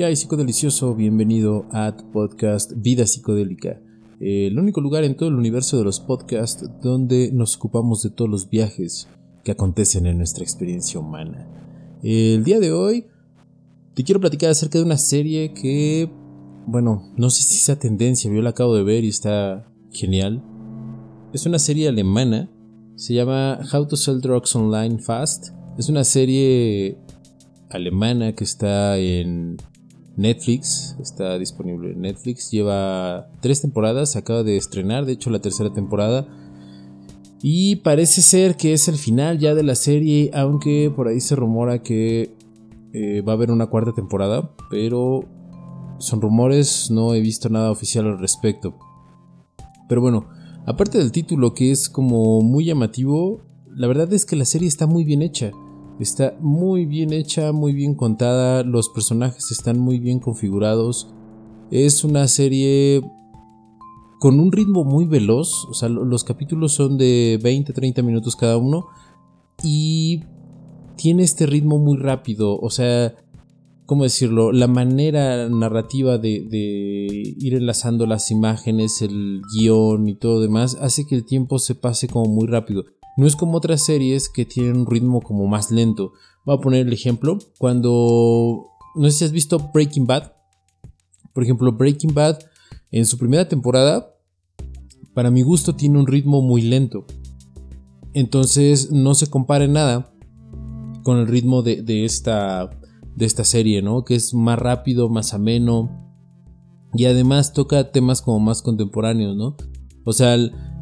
¿Qué hay, psicodelicioso? Bienvenido a podcast Vida Psicodélica, el único lugar en todo el universo de los podcasts donde nos ocupamos de todos los viajes que acontecen en nuestra experiencia humana. El día de hoy te quiero platicar acerca de una serie que, bueno, no sé si sea tendencia, yo la acabo de ver y está genial. Es una serie alemana, se llama How to Sell Drugs Online Fast. Es una serie alemana que está en Netflix, está disponible en Netflix, lleva tres temporadas, acaba de estrenar, de hecho la tercera temporada. Y parece ser que es el final ya de la serie, aunque por ahí se rumora que eh, va a haber una cuarta temporada, pero son rumores, no he visto nada oficial al respecto. Pero bueno, aparte del título que es como muy llamativo, la verdad es que la serie está muy bien hecha. Está muy bien hecha, muy bien contada, los personajes están muy bien configurados. Es una serie con un ritmo muy veloz, o sea, los capítulos son de 20-30 minutos cada uno y tiene este ritmo muy rápido, o sea, ¿cómo decirlo? La manera narrativa de, ir enlazando las imágenes, el guion y todo demás hace que el tiempo se pase como muy rápido. No es como otras series que tienen un ritmo como más lento. Voy a poner el ejemplo. Cuando... No sé si has visto Breaking Bad. Por ejemplo, Breaking Bad en su primera temporada, para mi gusto, tiene un ritmo muy lento. Entonces no se compara en nada con el ritmo de, de, esta, de esta serie, ¿no? Que es más rápido, más ameno. Y además toca temas como más contemporáneos, ¿no? O sea,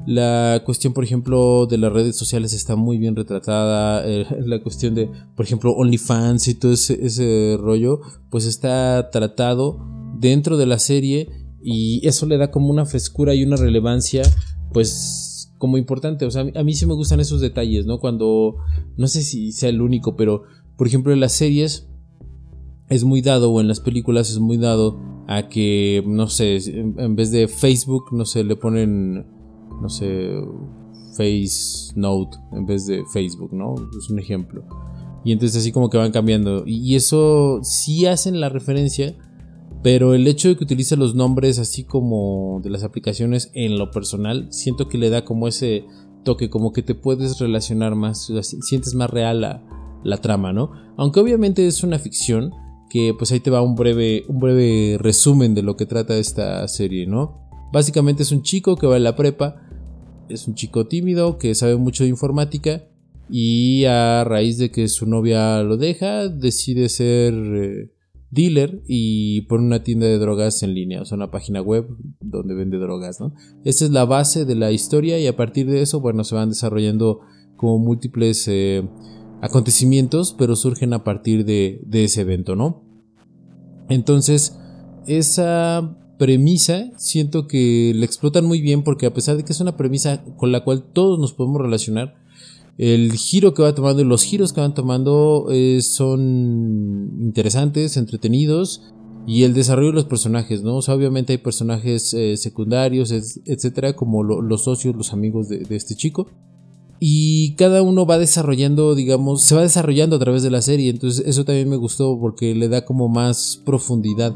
la cuestión, por ejemplo, de las redes sociales está muy bien retratada. Eh, la cuestión de, por ejemplo, OnlyFans y todo ese, rollo, pues está tratado dentro de la serie y eso le da como una frescura y una relevancia, pues como importante. O sea, a mí sí me gustan esos detalles, ¿no? Cuando, no sé si sea el único, pero, por ejemplo, en las series es muy dado, o en las películas es muy dado, a que, no sé, en vez de Facebook, no sé, le ponen no sé, Face Note en vez de Facebook, ¿no? Es un ejemplo. Y entonces así como que van cambiando. Y eso sí hacen la referencia, pero el hecho de que utilice los nombres así como de las aplicaciones en lo personal, siento que le da como ese toque, como que te puedes relacionar más, sientes más real la, trama, ¿no? Aunque obviamente es una ficción, que pues ahí te va un breve, un breve resumen de lo que trata esta serie, ¿no? Básicamente es un chico que va a la prepa, es un chico tímido que sabe mucho de informática y a raíz de que su novia lo deja, decide ser eh, dealer y pone una tienda de drogas en línea, o sea, una página web donde vende drogas, ¿no? Esa es la base de la historia y a partir de eso, bueno, se van desarrollando como múltiples eh, acontecimientos, pero surgen a partir de, de ese evento, ¿no? Entonces, esa premisa siento que la explotan muy bien porque a pesar de que es una premisa con la cual todos nos podemos relacionar, el giro que va tomando y los giros que van tomando eh, son interesantes, entretenidos y el desarrollo de los personajes, ¿no? Obviamente hay personajes eh, secundarios, etcétera, como los socios, los amigos de, de este chico. Y cada uno va desarrollando, digamos, se va desarrollando a través de la serie. Entonces eso también me gustó porque le da como más profundidad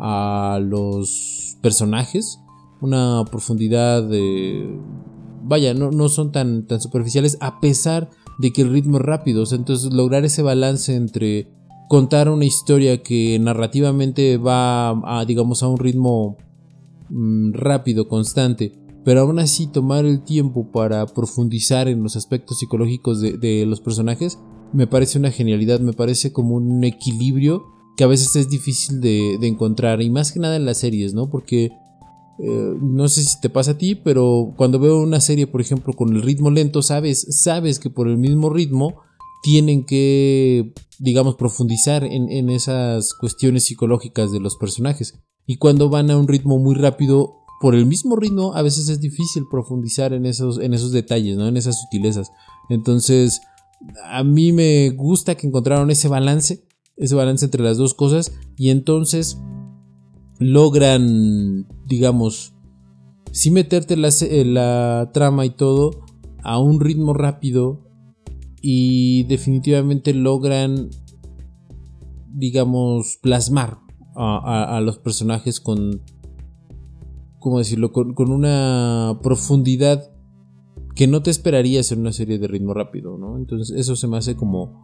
a los personajes, una profundidad de... Vaya, no, no son tan, tan superficiales a pesar de que el ritmo es rápido. entonces lograr ese balance entre contar una historia que narrativamente va a, digamos, a un ritmo mm, rápido, constante, pero aún así tomar el tiempo para profundizar en los aspectos psicológicos de, de los personajes, me parece una genialidad, me parece como un equilibrio que a veces es difícil de, encontrar, y más que nada en las series, ¿no? Porque eh, no sé si te pasa a ti, pero cuando veo una serie, por ejemplo, con el ritmo lento, sabes, sabes que por el mismo ritmo tienen que, digamos, profundizar en, esas cuestiones psicológicas de los personajes. Y cuando van a un ritmo muy rápido, por el mismo ritmo, a veces es difícil profundizar en esos, en esos detalles, ¿no? En esas sutilezas. Entonces, a mí me gusta que encontraron ese balance ese balance entre las dos cosas y entonces logran, digamos, sí meterte la, la trama y todo a un ritmo rápido y definitivamente logran, digamos, plasmar a, los personajes con, ¿cómo decirlo? Con, con, una profundidad que no te esperarías en una serie de ritmo rápido, ¿no? Entonces eso se me hace como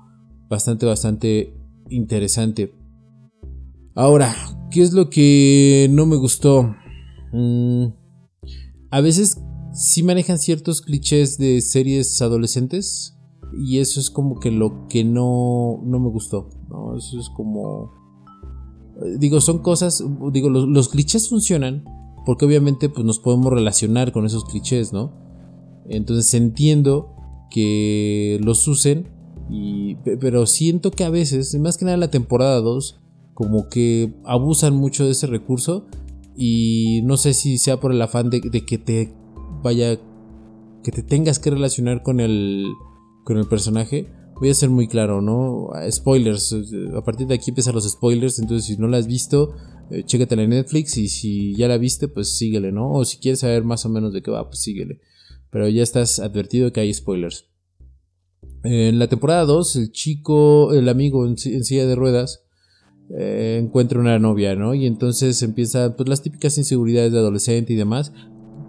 bastante, bastante interesante. Ahora, ¿qué es lo que no me gustó? Mm, a veces sí manejan ciertos clichés de series adolescentes y eso es como que lo que no, no me gustó, ¿no? Eso es como... Eh, digo, son cosas, digo, los, clichés funcionan porque obviamente pues nos podemos relacionar con esos clichés, ¿no? Entonces entiendo que los usen, y, pero siento que a veces, más que nada la temporada 2, como que abusan mucho de ese recurso y no sé si sea por el afán de, de que te vaya, que te tengas que relacionar con el con el personaje, voy a ser muy claro, ¿no? Spoilers, a partir de aquí empiezan los spoilers, entonces si no la has visto, eh, chécatela en Netflix y si ya la viste, pues síguele, ¿no? O si quieres saber más o menos de qué va, pues síguele. Pero ya estás advertido que hay spoilers. En la temporada 2, el chico, el amigo en, silla de ruedas, eh, encuentra una novia, ¿no? Y entonces empiezan pues, las típicas inseguridades de adolescente y demás.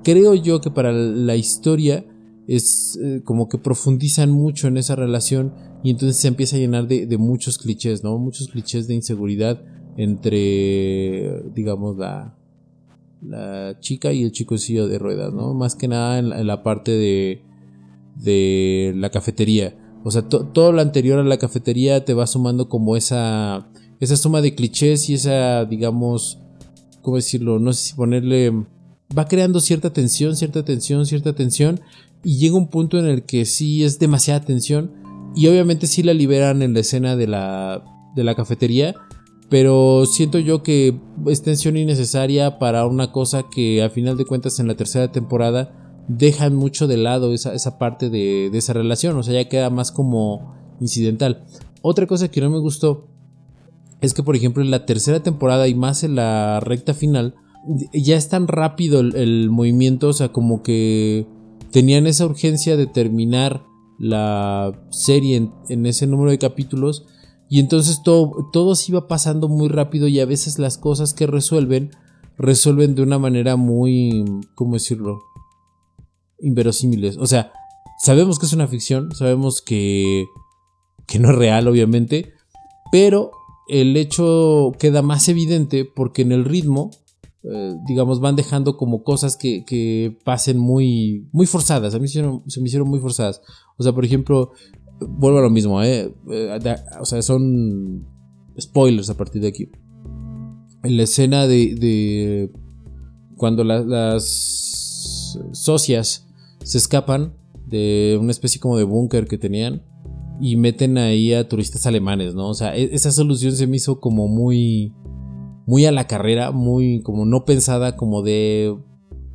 Creo yo que para la historia es eh, como que profundizan mucho en esa relación y entonces se empieza a llenar de, muchos clichés, ¿no? Muchos clichés de inseguridad entre, digamos, la, la chica y el chicocillo de ruedas, ¿no? Más que nada en la, parte de, de la cafetería. O sea, todo lo anterior a la cafetería te va sumando como esa, esa suma de clichés y esa, digamos, ¿cómo decirlo? No sé si ponerle... Va creando cierta tensión, cierta tensión, cierta tensión y llega un punto en el que sí es demasiada tensión y obviamente sí la liberan en la escena de la, de la cafetería, pero siento yo que es tensión innecesaria para una cosa que a final de cuentas en la tercera temporada dejan mucho de lado esa, esa parte de, esa relación, o sea, ya queda más como incidental. Otra cosa que no me gustó es que, por ejemplo, en la tercera temporada y más en la recta final, ya es tan rápido el, movimiento, o sea, como que tenían esa urgencia de terminar la serie en, ese número de capítulos y entonces todo, todo se iba pasando muy rápido y a veces las cosas que resuelven resuelven de una manera muy, ¿cómo decirlo? Inverosímiles. O sea, sabemos que es una ficción, sabemos que, que no es real, obviamente, pero el hecho queda más evidente porque en el ritmo eh, digamos, van dejando como cosas que, pasen muy, muy forzadas. A mí se, me hicieron muy forzadas. O sea, por ejemplo, vuelvo a lo mismo, ¿eh? eh o sea, son spoilers a partir de aquí. En la escena de, cuando las socias se escapan de una especie como de búnker que tenían y meten ahí a turistas alemanes, ¿no? O sea, e, esa solución se me hizo como muy muy a la carrera, muy como no pensada, como de,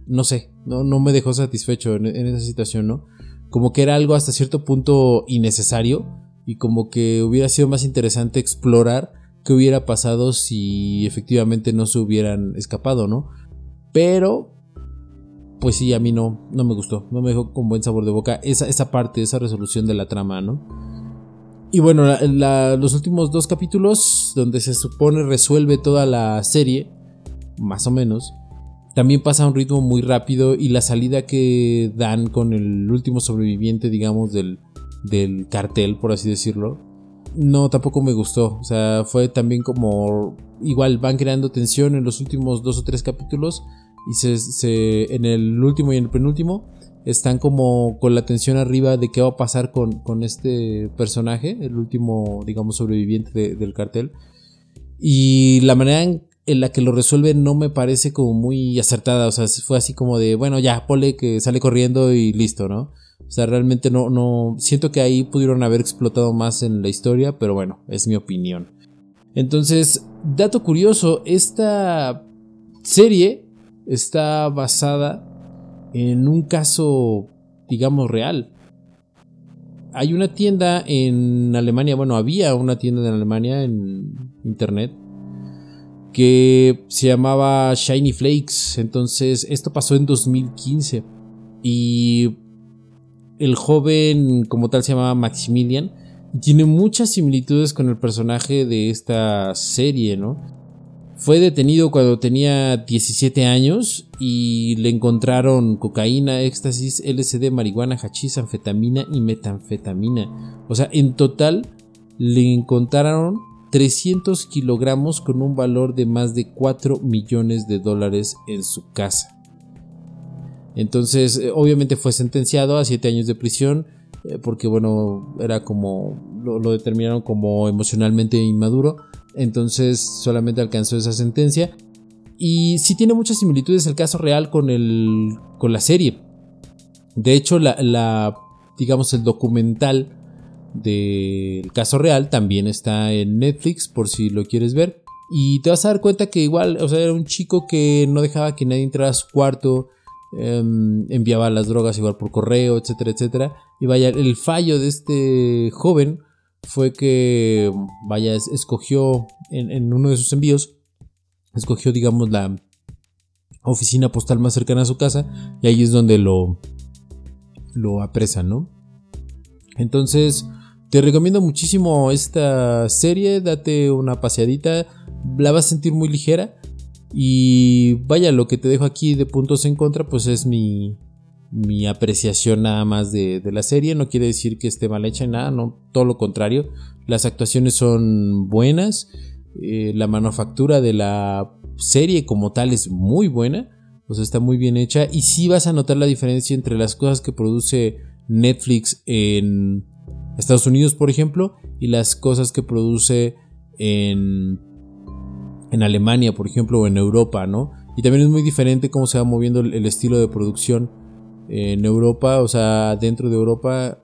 no sé, no, no me dejó satisfecho en, esa situación, ¿no? Como que era algo hasta cierto punto innecesario y como que hubiera sido más interesante explorar qué hubiera pasado si efectivamente no se hubieran escapado, ¿no? Pero, pues sí, a mí no, no me gustó, no me dejó con buen sabor de boca esa, esa parte, esa resolución de la trama, ¿no? Y bueno, los últimos dos capítulos, donde se supone resuelve toda la serie, más o menos, también pasa a un ritmo muy rápido y la salida que dan con el último sobreviviente, digamos, del, del cartel, por así decirlo, no, tampoco me gustó. O sea, fue también como. Igual van creando tensión en los últimos dos o tres capítulos. Y se, en el último y en el penúltimo están como con la tensión arriba de qué va a pasar con, este personaje, el último, digamos, sobreviviente del cartel. Y la manera en, la que lo resuelve no me parece como muy acertada. O sea, fue así como de, bueno, ya, pole que sale corriendo y listo, ¿no? O sea, realmente no, no. Siento que ahí pudieron haber explotado más en la historia, pero bueno, es mi opinión. Entonces, dato curioso, esta serie está basada en un caso, digamos, real. Hay una tienda en Alemania, bueno, había una tienda en Alemania en internet que se llamaba Shiny Flakes. Entonces, esto pasó en 2015 y el joven como tal se llamaba Maximilian y tiene muchas similitudes con el personaje de esta serie, ¿no? Fue detenido cuando tenía 17 años y le encontraron cocaína, éxtasis, LSD, marihuana, hachís, anfetamina y metanfetamina. O sea, en total le encontraron 300 kilogramos con un valor de más de 4 millones de dólares en su casa. Entonces, eh, obviamente fue sentenciado a 7 años de prisión eh, porque, bueno, era como, lo, lo determinaron como emocionalmente inmaduro entonces solamente alcanzó esa sentencia. Y sí tiene muchas similitudes el caso real con, el, con la serie. De hecho, la, digamos, el documental del caso real también está en Netflix por si lo quieres ver. Y te vas a dar cuenta que igual, o sea, era un chico que no dejaba que nadie entrara a su cuarto, em, enviaba las drogas igual por correo, etcétera, etcétera. Y vaya, el fallo de este joven fue que, vaya, escogió en, uno de sus envíos, escogió, digamos, la oficina postal más cercana a su casa y ahí es donde lo, lo apresan, ¿no? Entonces, te recomiendo muchísimo esta serie, date una paseadita, la vas a sentir muy ligera y vaya, lo que te dejo aquí de puntos en contra, pues es mi, mi apreciación nada más de, la serie. No quiere decir que esté mal hecha, nada, no, todo lo contrario. Las actuaciones son buenas. Eh, la manufactura de la serie como tal es muy buena. O sea, está muy bien hecha. Y sí vas a notar la diferencia entre las cosas que produce Netflix en Estados Unidos, por ejemplo, y las cosas que produce en, en Alemania, por ejemplo, o en Europa, ¿no? Y también es muy diferente cómo se va moviendo el estilo de producción en Europa, o sea, dentro de Europa,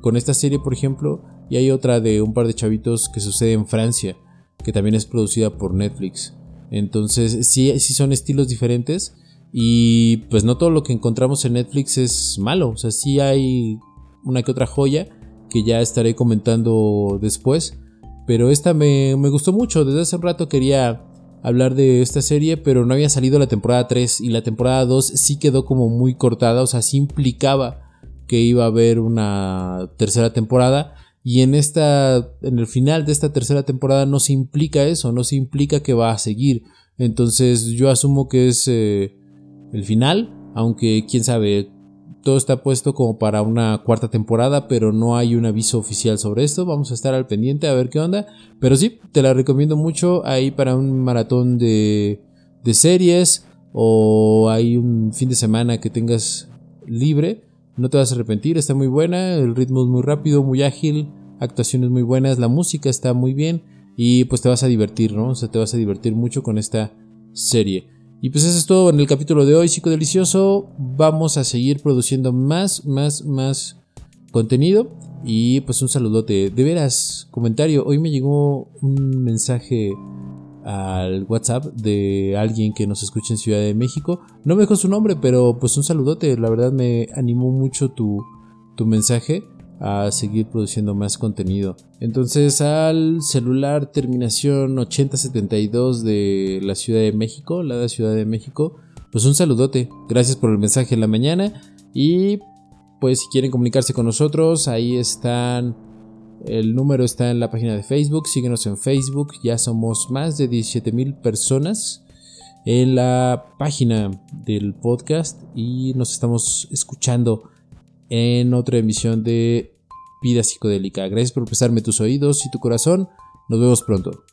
con esta serie, por ejemplo, y hay otra de un par de chavitos que sucede en Francia, que también es producida por Netflix. Entonces, sí, sí son estilos diferentes. Y pues no todo lo que encontramos en Netflix es malo. O sea, sí hay una que otra joya que ya estaré comentando después. Pero esta me, me gustó mucho. Desde hace un rato quería hablar de esta serie, pero no había salido la temporada 3 y la temporada 2 sí quedó como muy cortada, o sea, sí implicaba que iba a haber una tercera temporada y en esta en el final de esta tercera temporada no se implica eso, no se implica que va a seguir. Entonces, yo asumo que es eh, el final, aunque quién sabe, todo está puesto como para una cuarta temporada, pero no hay un aviso oficial sobre esto. Vamos a estar al pendiente a ver qué onda. Pero sí, te la recomiendo mucho ahí para un maratón de, series o hay un fin de semana que tengas libre. No te vas a arrepentir, está muy buena, el ritmo es muy rápido, muy ágil, actuaciones muy buenas, la música está muy bien y pues te vas a divertir, ¿no? O sea, te vas a divertir mucho con esta serie. Y pues eso es todo en el capítulo de hoy, delicioso Vamos a seguir produciendo más, más, más contenido. Y pues un saludote. De veras, comentario. Hoy me llegó un mensaje al WhatsApp de alguien que nos escucha en Ciudad de México. No me dejó su nombre, pero pues un saludote. La verdad me animó mucho tu, tu mensaje a seguir produciendo más contenido. Entonces al celular terminación 8072 de la Ciudad de México, la de Ciudad de México, pues un saludote. Gracias por el mensaje en la mañana y pues si quieren comunicarse con nosotros, ahí están el número está en la página de Facebook, síguenos en Facebook, ya somos más de 17 mil personas en la página del podcast y nos estamos escuchando en otra emisión de Vida Psicodélica. Gracias por prestarme tus oídos y tu corazón. Nos vemos pronto.